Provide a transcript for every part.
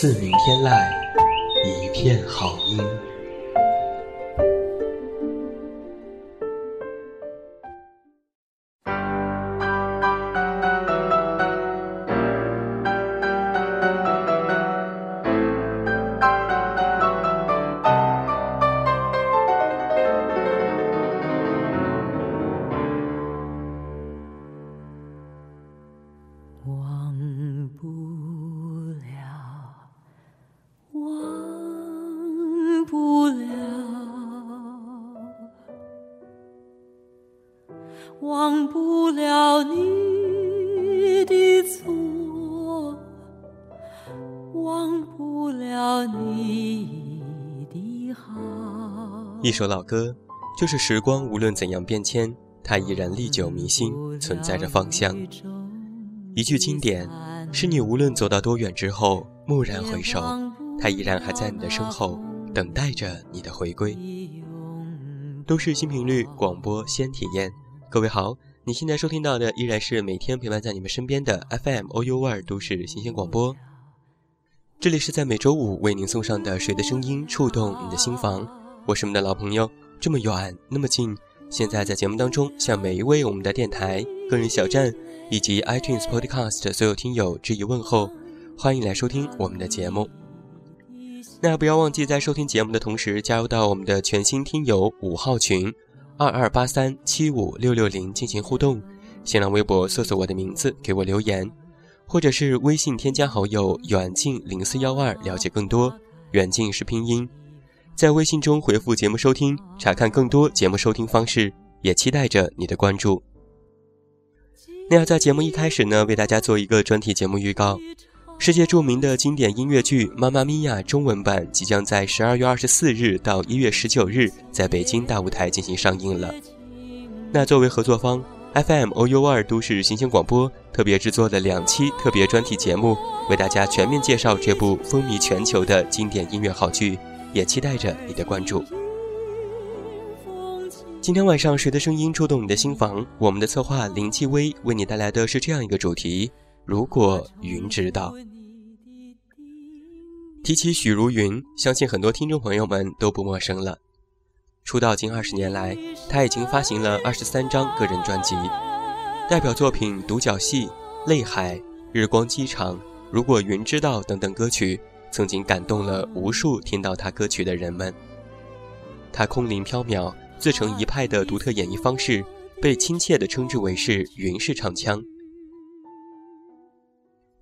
自鸣天籁，一片好音。首老歌，就是时光无论怎样变迁，它依然历久弥新，存在着芳香。一句经典，是你无论走到多远之后，蓦然回首，它依然还在你的身后，等待着你的回归。都市新频率广播，先体验。各位好，你现在收听到的依然是每天陪伴在你们身边的 FM OU 二都市新鲜广播。这里是在每周五为您送上的《谁的声音》，触动你的心房。我是我们的老朋友，这么远那么近。现在在节目当中，向每一位我们的电台、个人小站以及 iTunes Podcast 所有听友致以问候，欢迎来收听我们的节目。那不要忘记在收听节目的同时，加入到我们的全新听友五号群。二二八三七五六六零进行互动，新浪微博搜索我的名字给我留言，或者是微信添加好友远近零四幺二了解更多。远近是拼音，在微信中回复节目收听，查看更多节目收听方式，也期待着你的关注。那要在节目一开始呢，为大家做一个专题节目预告。世界著名的经典音乐剧《妈妈咪呀》中文版即将在十二月二十四日到一月十九日在北京大舞台进行上映了。那作为合作方，FM OU 二都市新鲜广播特别制作的两期特别专题节目，为大家全面介绍这部风靡全球的经典音乐好剧，也期待着你的关注。今天晚上，谁的声音触动你的心房？我们的策划林继威为你带来的是这样一个主题。如果云知道，提起许茹芸，相信很多听众朋友们都不陌生了。出道近二十年来，她已经发行了二十三张个人专辑，代表作品《独角戏》《泪海》《日光机场》《如果云知道》等等歌曲，曾经感动了无数听到她歌曲的人们。她空灵飘渺、自成一派的独特演绎方式，被亲切地称之为是“云式唱腔”。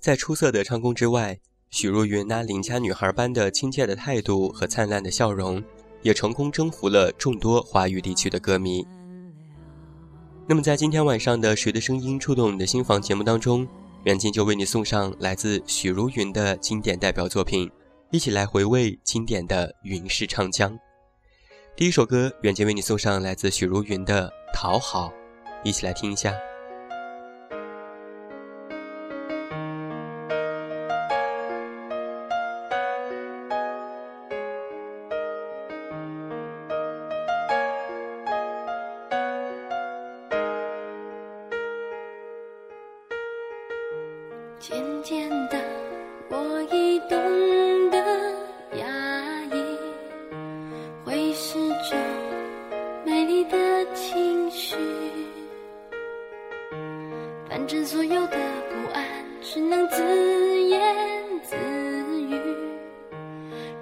在出色的唱功之外，许茹芸那邻家女孩般的亲切的态度和灿烂的笑容，也成功征服了众多华语地区的歌迷。那么，在今天晚上的《谁的声音触动你的心房》节目当中，远近就为你送上来自许茹芸的经典代表作品，一起来回味经典的云式唱腔。第一首歌，远近为你送上来自许茹芸的《讨好》，一起来听一下。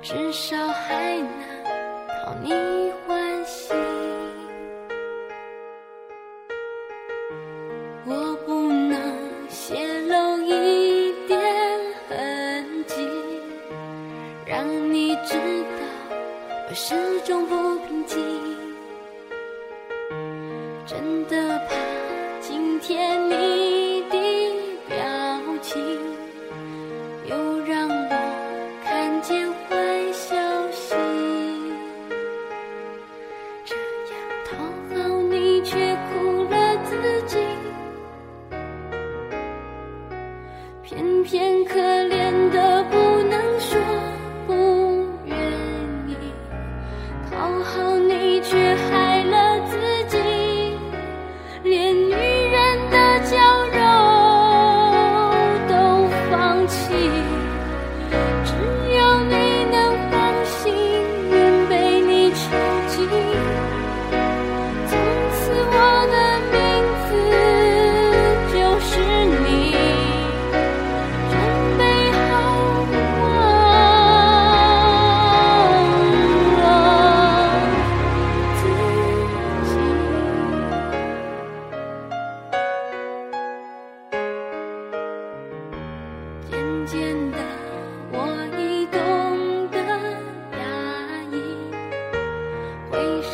至少还能讨你欢喜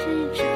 是一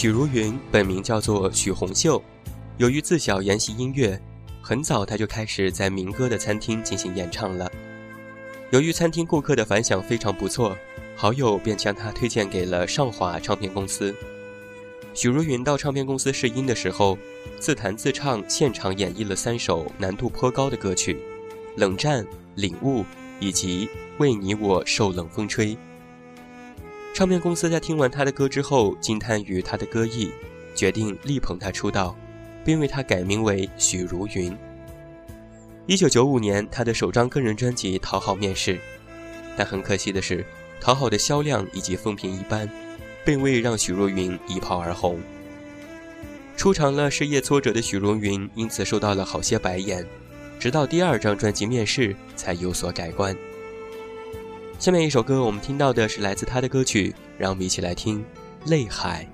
许茹芸本名叫做许红秀，由于自小研习音乐，很早她就开始在民歌的餐厅进行演唱了。由于餐厅顾客的反响非常不错，好友便将她推荐给了上华唱片公司。许茹芸到唱片公司试音的时候，自弹自唱，现场演绎了三首难度颇高的歌曲，《冷战》《领悟》以及《为你我受冷风吹》。唱片公司在听完他的歌之后，惊叹于他的歌艺，决定力捧他出道，并为他改名为许茹芸。一九九五年，他的首张个人专辑《讨好》面世，但很可惜的是，《讨好》的销量以及风评一般。并未让许茹芸一炮而红。出场了事业挫折的许茹芸，因此受到了好些白眼，直到第二张专辑面世才有所改观。下面一首歌，我们听到的是来自他的歌曲，让我们一起来听《泪海》。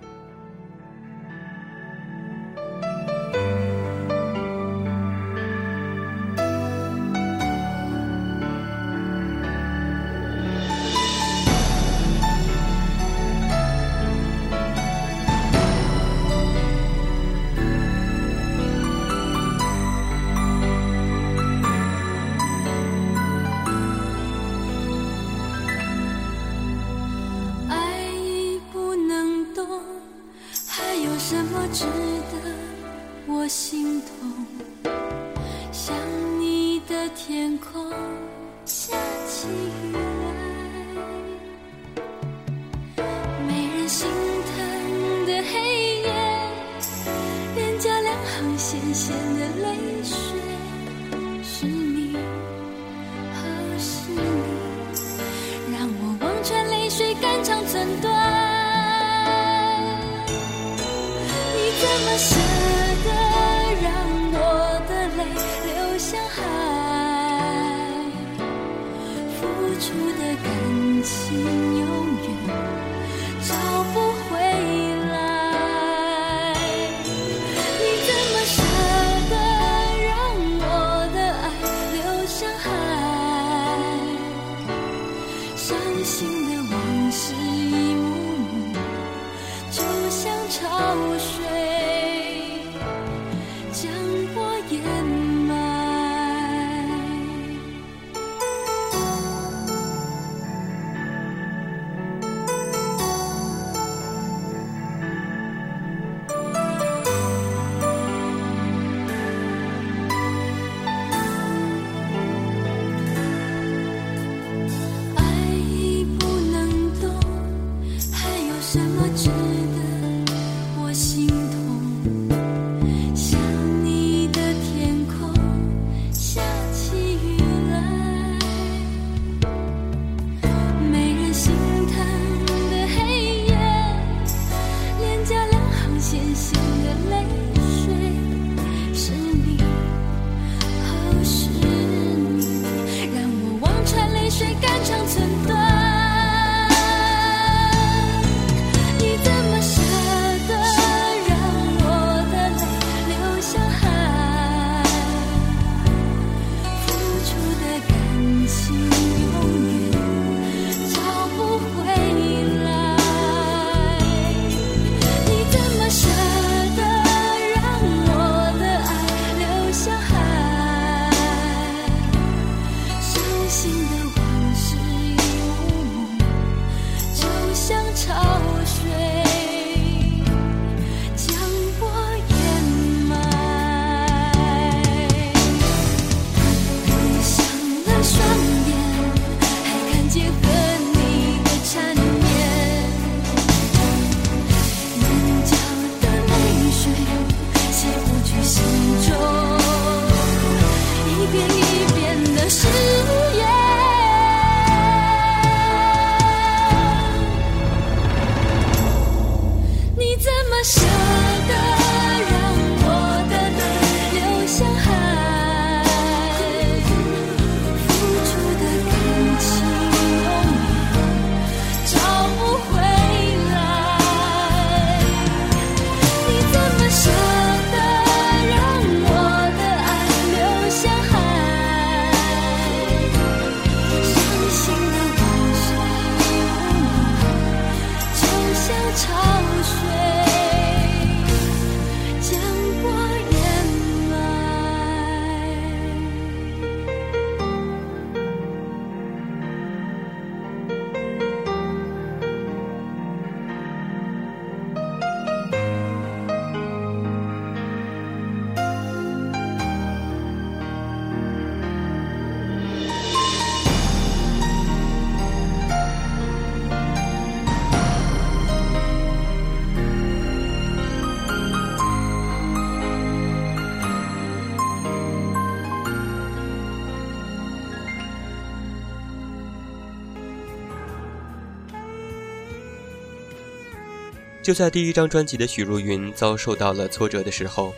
就在第一张专辑的许茹芸遭受到了挫折的时候，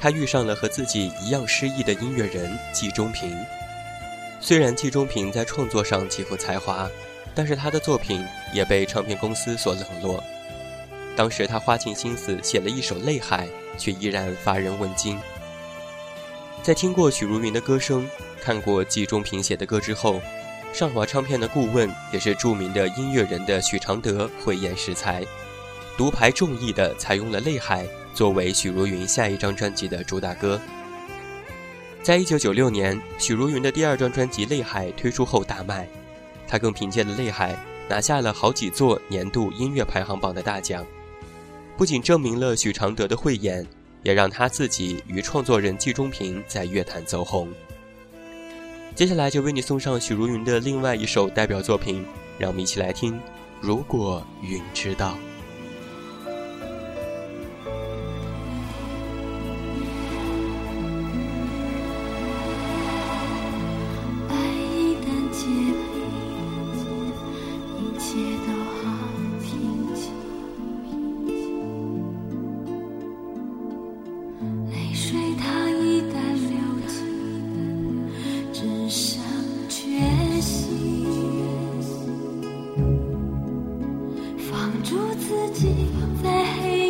她遇上了和自己一样失意的音乐人季中平。虽然季中平在创作上极富才华，但是他的作品也被唱片公司所冷落。当时他花尽心思写了一首《泪海》，却依然乏人问津。在听过许茹芸的歌声，看过季中平写的歌之后，上华唱片的顾问也是著名的音乐人的许常德慧眼识才，独排众议的采用了《泪海》作为许茹芸下一张专辑的主打歌。在一九九六年，许茹芸的第二张专辑《泪海》推出后大卖，她更凭借了《泪海》拿下了好几座年度音乐排行榜的大奖，不仅证明了许常德的慧眼。也让他自己与创作人季中平在乐坛走红。接下来就为你送上许茹芸的另外一首代表作品，让我们一起来听《如果云知道》。住自己在黑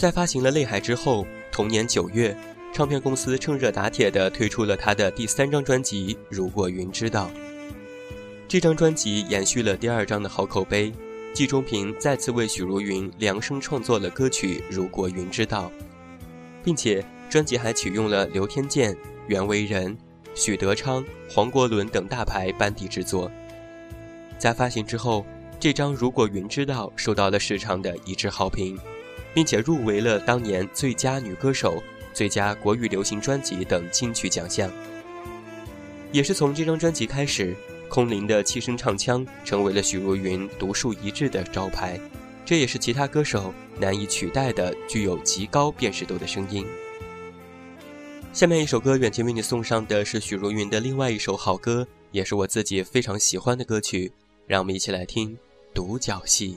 在发行了《泪海》之后，同年九月，唱片公司趁热打铁地推出了他的第三张专辑《如果云知道》。这张专辑延续了第二张的好口碑，季中平再次为许茹芸量身创作了歌曲《如果云知道》，并且专辑还启用了刘天健、袁惟仁、许德昌、黄国伦等大牌班底制作。在发行之后，这张《如果云知道》受到了市场的一致好评。并且入围了当年最佳女歌手、最佳国语流行专辑等金曲奖项。也是从这张专辑开始，空灵的气声唱腔成为了许茹芸独树一帜的招牌，这也是其他歌手难以取代的具有极高辨识度的声音。下面一首歌，远近为你送上的是许茹芸的另外一首好歌，也是我自己非常喜欢的歌曲，让我们一起来听《独角戏》。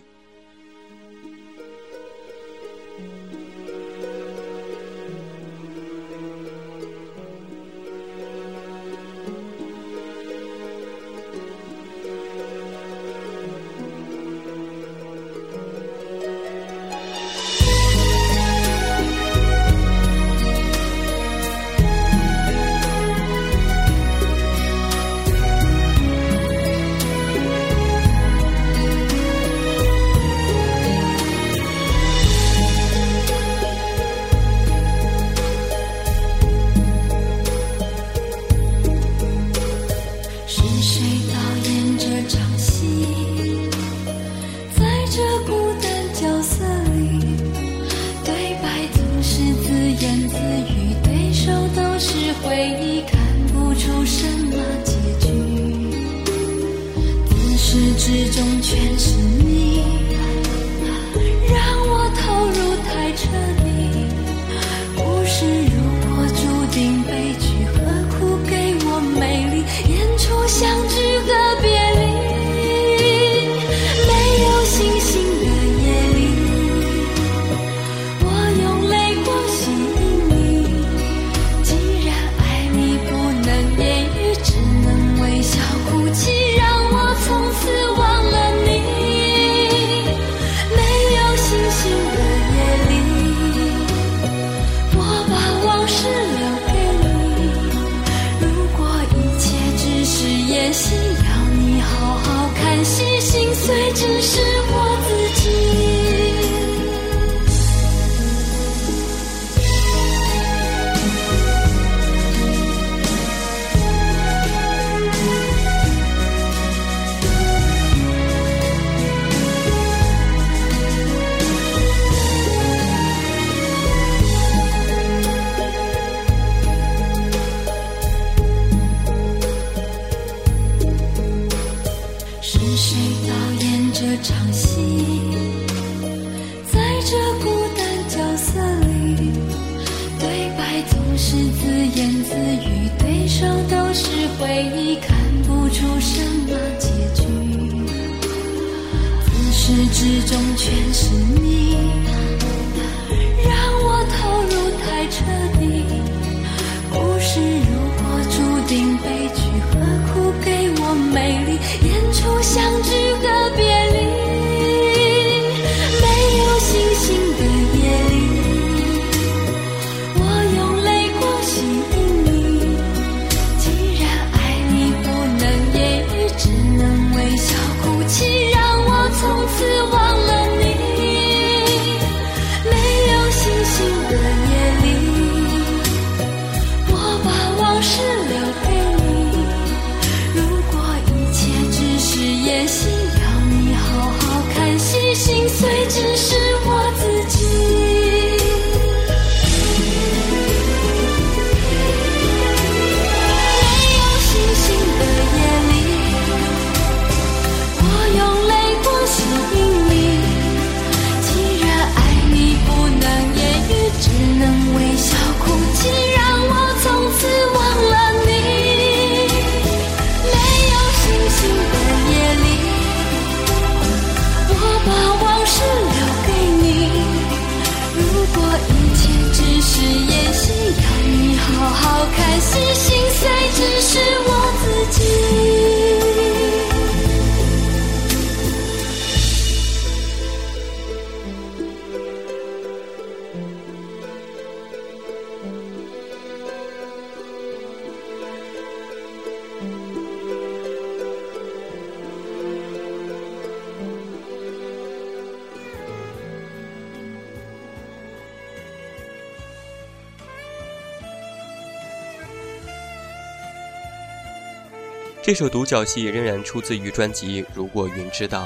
这首独角戏仍然出自于专辑《如果云知道》，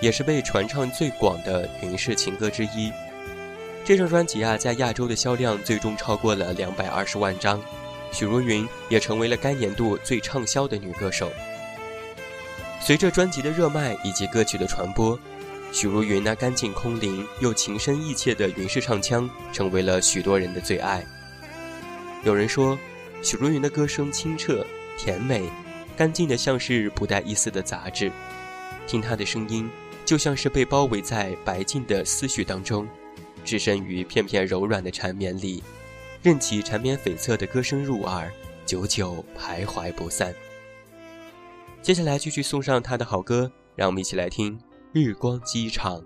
也是被传唱最广的云氏情歌之一。这张专辑啊，在亚洲的销量最终超过了两百二十万张，许茹芸也成为了该年度最畅销的女歌手。随着专辑的热卖以及歌曲的传播，许茹芸那干净空灵又情深意切的云式唱腔，成为了许多人的最爱。有人说，许茹芸的歌声清澈甜美，干净的像是不带一丝的杂质，听他的声音，就像是被包围在白净的思绪当中。置身于片片柔软的缠绵里，任其缠绵悱恻的歌声入耳，久久徘徊不散。接下来继续送上他的好歌，让我们一起来听《日光机场》。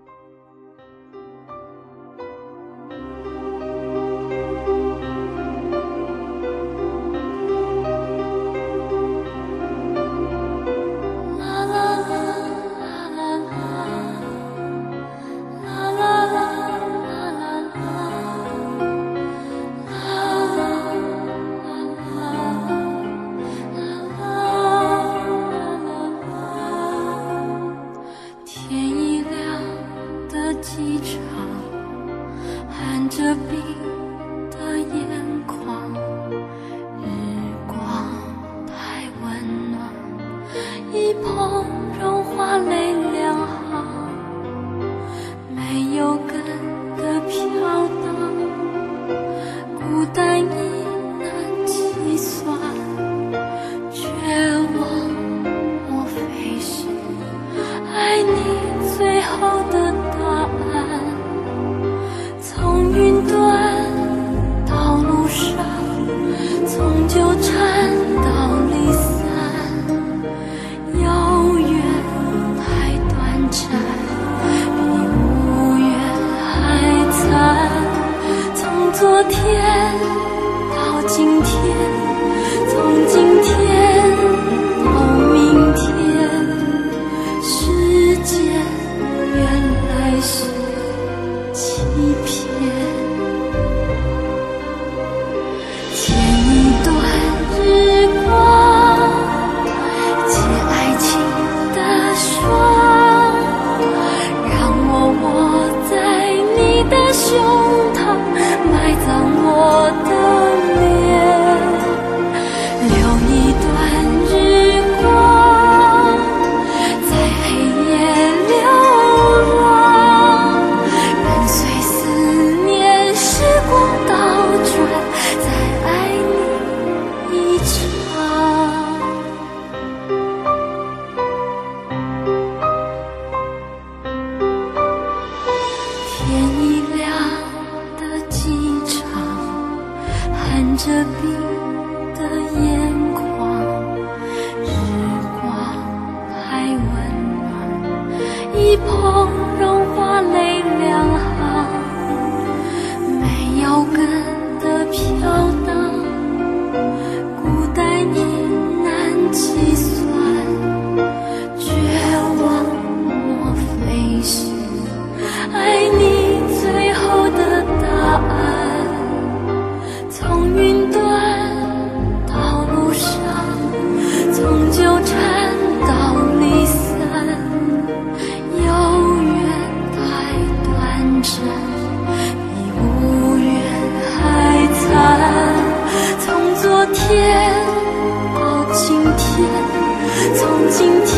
今天。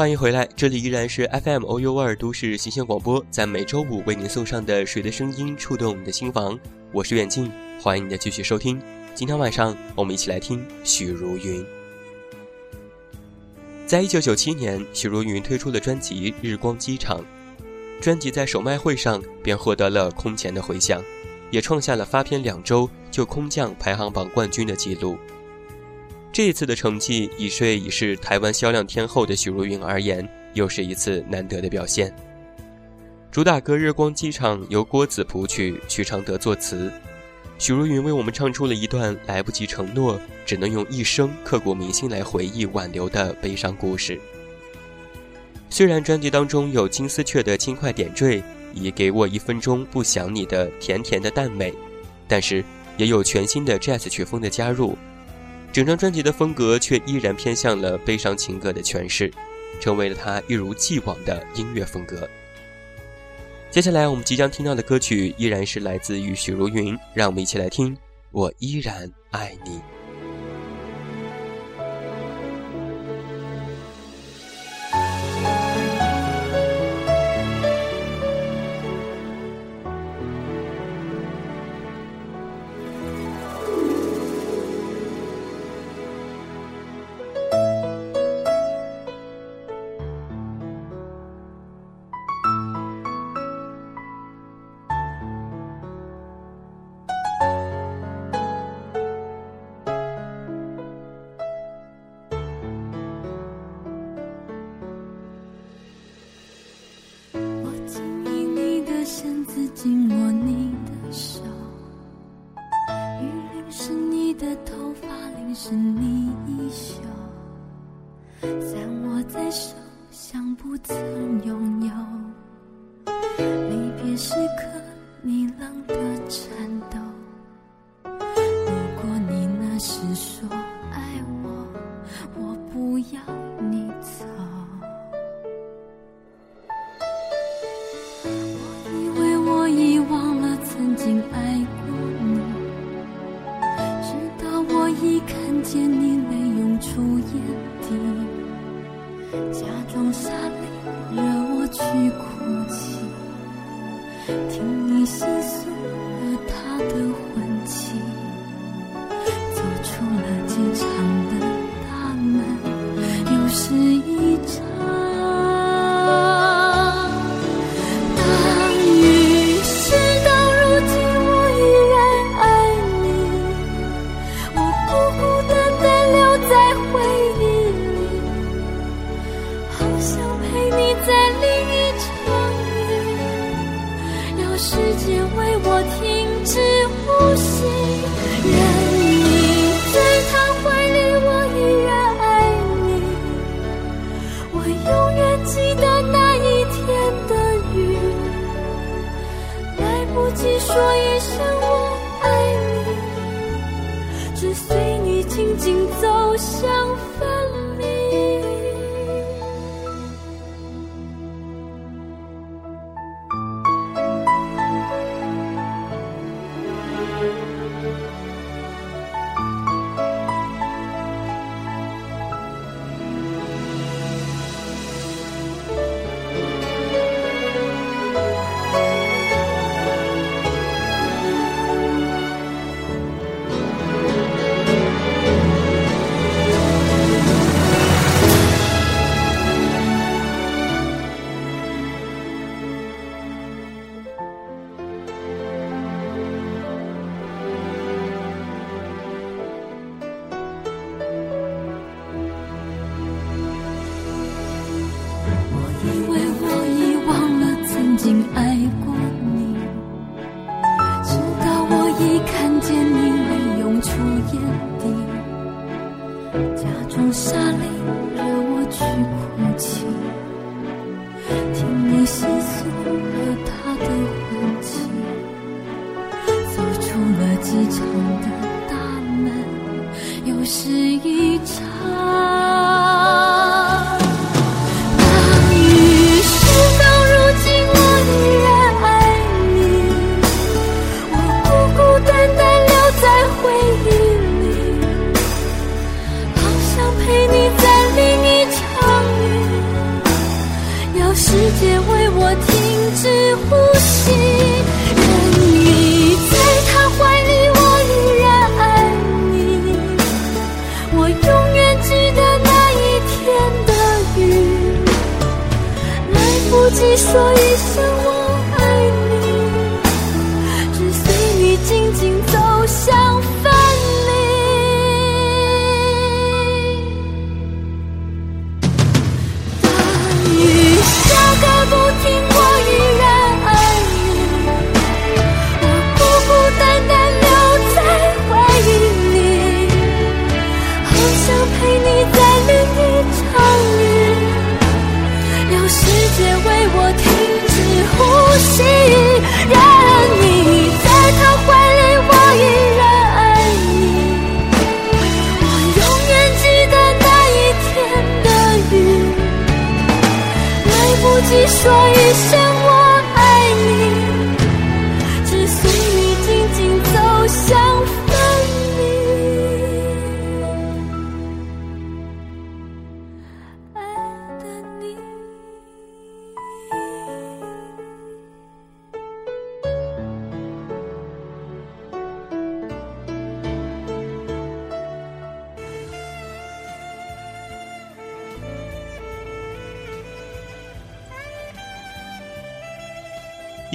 欢迎回来，这里依然是 FM O U 二都市新鲜广播，在每周五为您送上的《水的声音》，触动你的心房。我是远近，欢迎你的继续收听。今天晚上，我们一起来听许茹芸。在一九九七年，许茹芸推出了专辑《日光机场》，专辑在首卖会上便获得了空前的回响，也创下了发片两周就空降排行榜冠军的记录。这一次的成绩，已睡已是台湾销量天后的许茹芸而言，又是一次难得的表现。主打歌《日光机场》由郭子谱曲，许常德作词，许茹芸为我们唱出了一段来不及承诺，只能用一生刻骨铭心来回忆挽留的悲伤故事。虽然专辑当中有金丝雀的轻快点缀，以“给我一分钟不想你”的甜甜的淡美，但是也有全新的 Jazz 曲风的加入。整张专辑的风格却依然偏向了悲伤情歌的诠释，成为了他一如既往的音乐风格。接下来我们即将听到的歌曲依然是来自于许茹芸，让我们一起来听《我依然爱你》。听你细诉了他的婚期，走出了机场。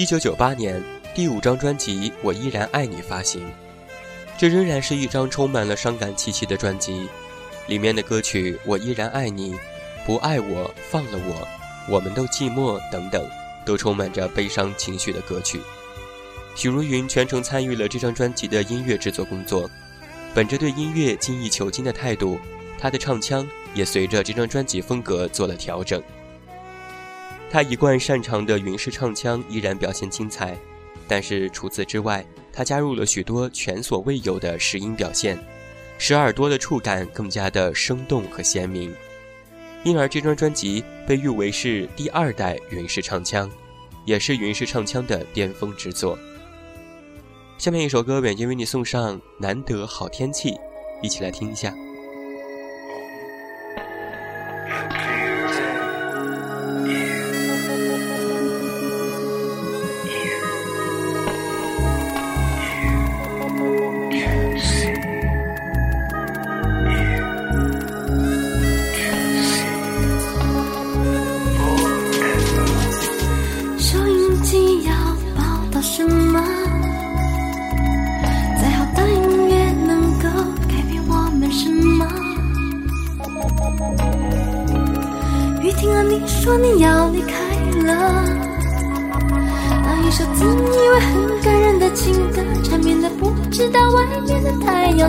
一九九八年，第五张专辑《我依然爱你》发行，这仍然是一张充满了伤感气息的专辑，里面的歌曲《我依然爱你》《不爱我放了我》《我们都寂寞》等等，都充满着悲伤情绪的歌曲。许茹芸全程参与了这张专辑的音乐制作工作，本着对音乐精益求精的态度，她的唱腔也随着这张专辑风格做了调整。他一贯擅长的云式唱腔依然表现精彩，但是除此之外，他加入了许多前所未有的实音表现，使耳朵的触感更加的生动和鲜明。因而这张专辑被誉为是第二代云式唱腔，也是云式唱腔的巅峰之作。下面一首歌，远近为你送上《难得好天气》，一起来听一下。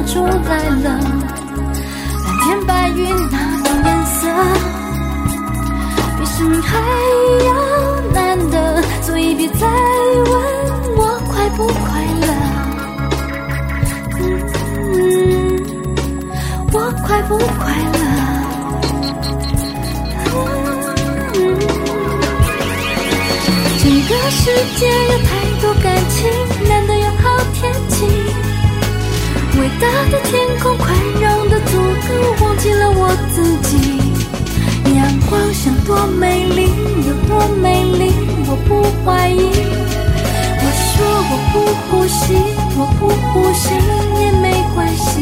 出来了。蓝天白云那种颜色。比生命还要难得，所以别再问我快不快乐。嗯，我快不快乐？这个世界有太多感情，伟大的天空宽容的足够忘记了我自己。阳光像多美丽，有多美丽，我不怀疑。我说我不呼吸，我不呼吸也没关系。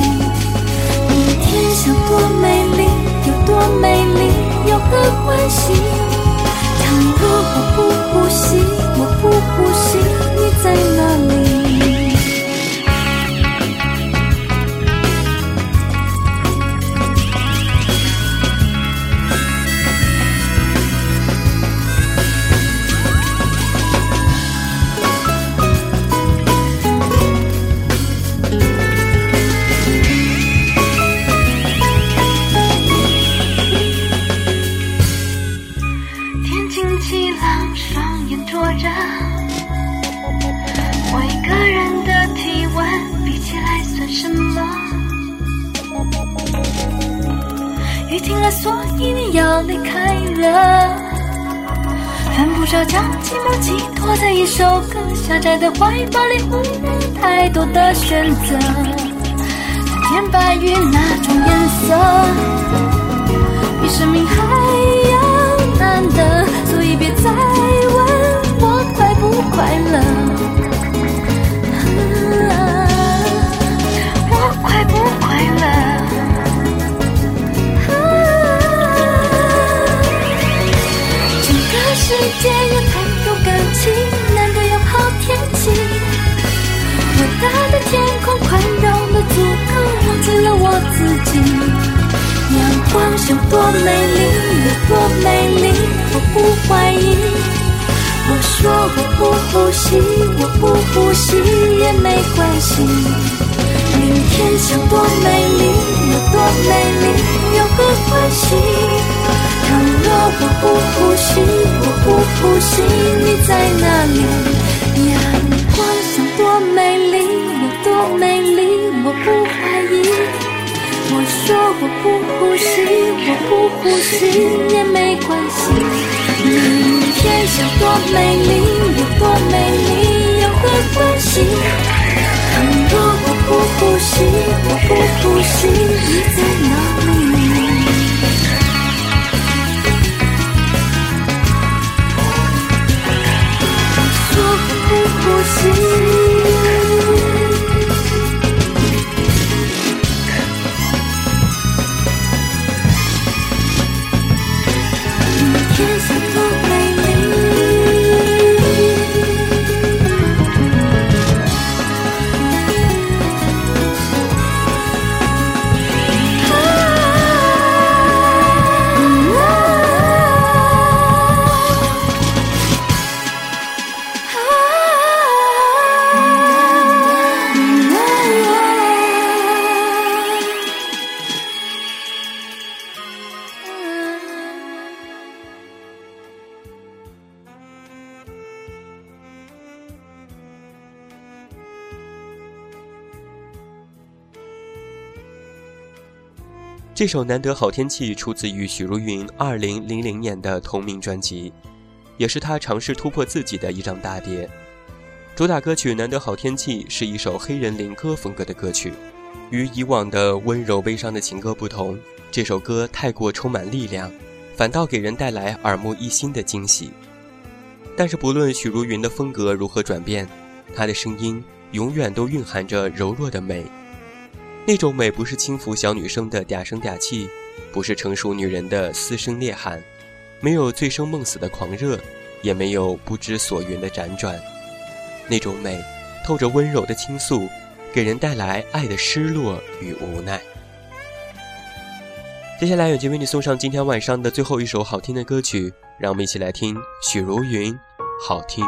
明天像多美丽，有多美丽，有何关系？倘若我不呼吸，我不呼吸，要将寂寞寄托在一首歌，狭窄的怀抱里忽略太多的选择。蓝天白云那种颜色，比生命还要难得，所以别再问我快不快乐。大的天空宽容的足够，忘记了我自己。阳光像多美丽，有多美丽，我不怀疑。我说我不呼吸，我不呼吸也没关系。明天想多美丽，有多美丽，有何关系？倘若我不呼吸，我不呼吸，你在哪里？多美丽，我不怀疑。我说我不呼吸，我不呼吸也没关系。明天想多美丽，有多美丽，有何关系？倘若我不呼吸，我不呼吸，你在哪里？我说不呼吸这首《难得好天气》出自于许茹芸2000年的同名专辑，也是她尝试突破自己的一张大碟。主打歌曲《难得好天气》是一首黑人灵歌风格的歌曲，与以往的温柔悲伤的情歌不同，这首歌太过充满力量，反倒给人带来耳目一新的惊喜。但是不论许茹芸的风格如何转变，她的声音永远都蕴含着柔弱的美。那种美不是轻浮小女生的嗲声嗲气，不是成熟女人的嘶声裂喊，没有醉生梦死的狂热，也没有不知所云的辗转。那种美，透着温柔的倾诉，给人带来爱的失落与无奈。接下来，远近为你送上今天晚上的最后一首好听的歌曲，让我们一起来听许茹芸，《好听》。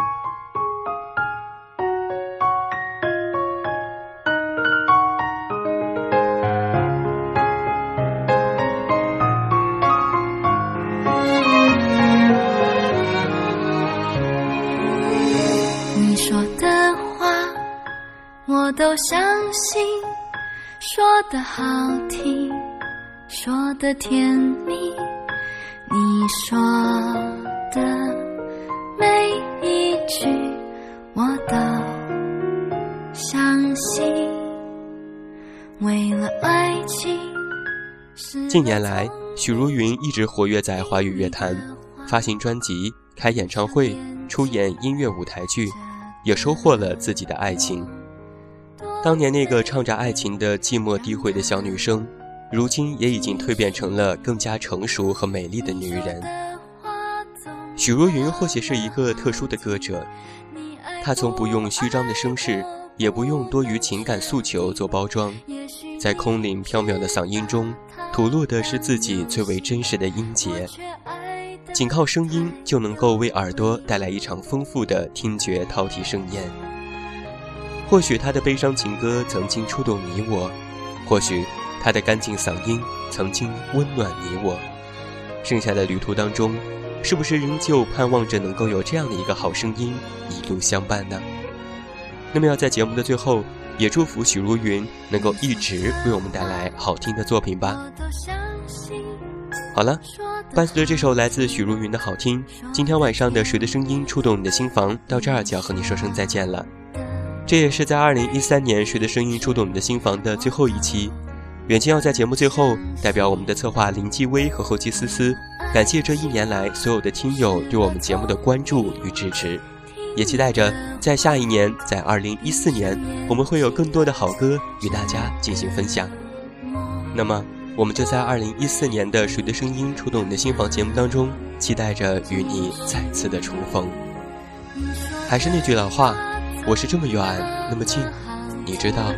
心，说的好听，说的甜蜜，你说的每一句我都相信。为了爱情，近年来，许茹芸一直活跃在华语乐坛，发行专辑、开演唱会、出演音乐舞台剧，也收获了自己的爱情。当年那个唱着爱情的寂寞低回的小女生，如今也已经蜕变成了更加成熟和美丽的女人。许茹芸或许是一个特殊的歌者，她从不用虚张的声势，也不用多余情感诉求做包装，在空灵飘渺的嗓音中，吐露的是自己最为真实的音节，仅靠声音就能够为耳朵带来一场丰富的听觉饕餮盛宴。或许他的悲伤情歌曾经触动你我，或许他的干净嗓音曾经温暖你我。剩下的旅途当中，是不是仍旧盼望着能够有这样的一个好声音一路相伴呢？那么要在节目的最后，也祝福许茹芸能够一直为我们带来好听的作品吧。好了，伴随着这首来自许茹芸的好听，今天晚上的《谁的声音触动你的心房》到这儿就要和你说声再见了。这也是在二零一三年《谁的声音触动你的心房》的最后一期。远近要在节目最后，代表我们的策划林继威和后期思思，感谢这一年来所有的听友对我们节目的关注与支持，也期待着在下一年，在二零一四年，我们会有更多的好歌与大家进行分享。那么，我们就在二零一四年的《谁的声音触动你的心房》节目当中，期待着与你再次的重逢。还是那句老话，我是这么远，那么近，你知道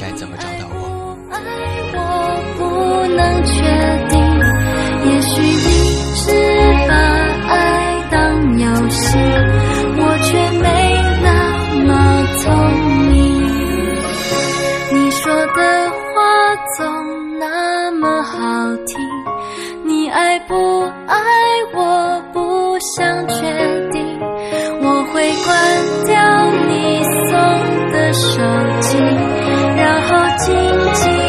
该怎么找到我？我不能确定，也许你只把爱当游戏，手机然后静静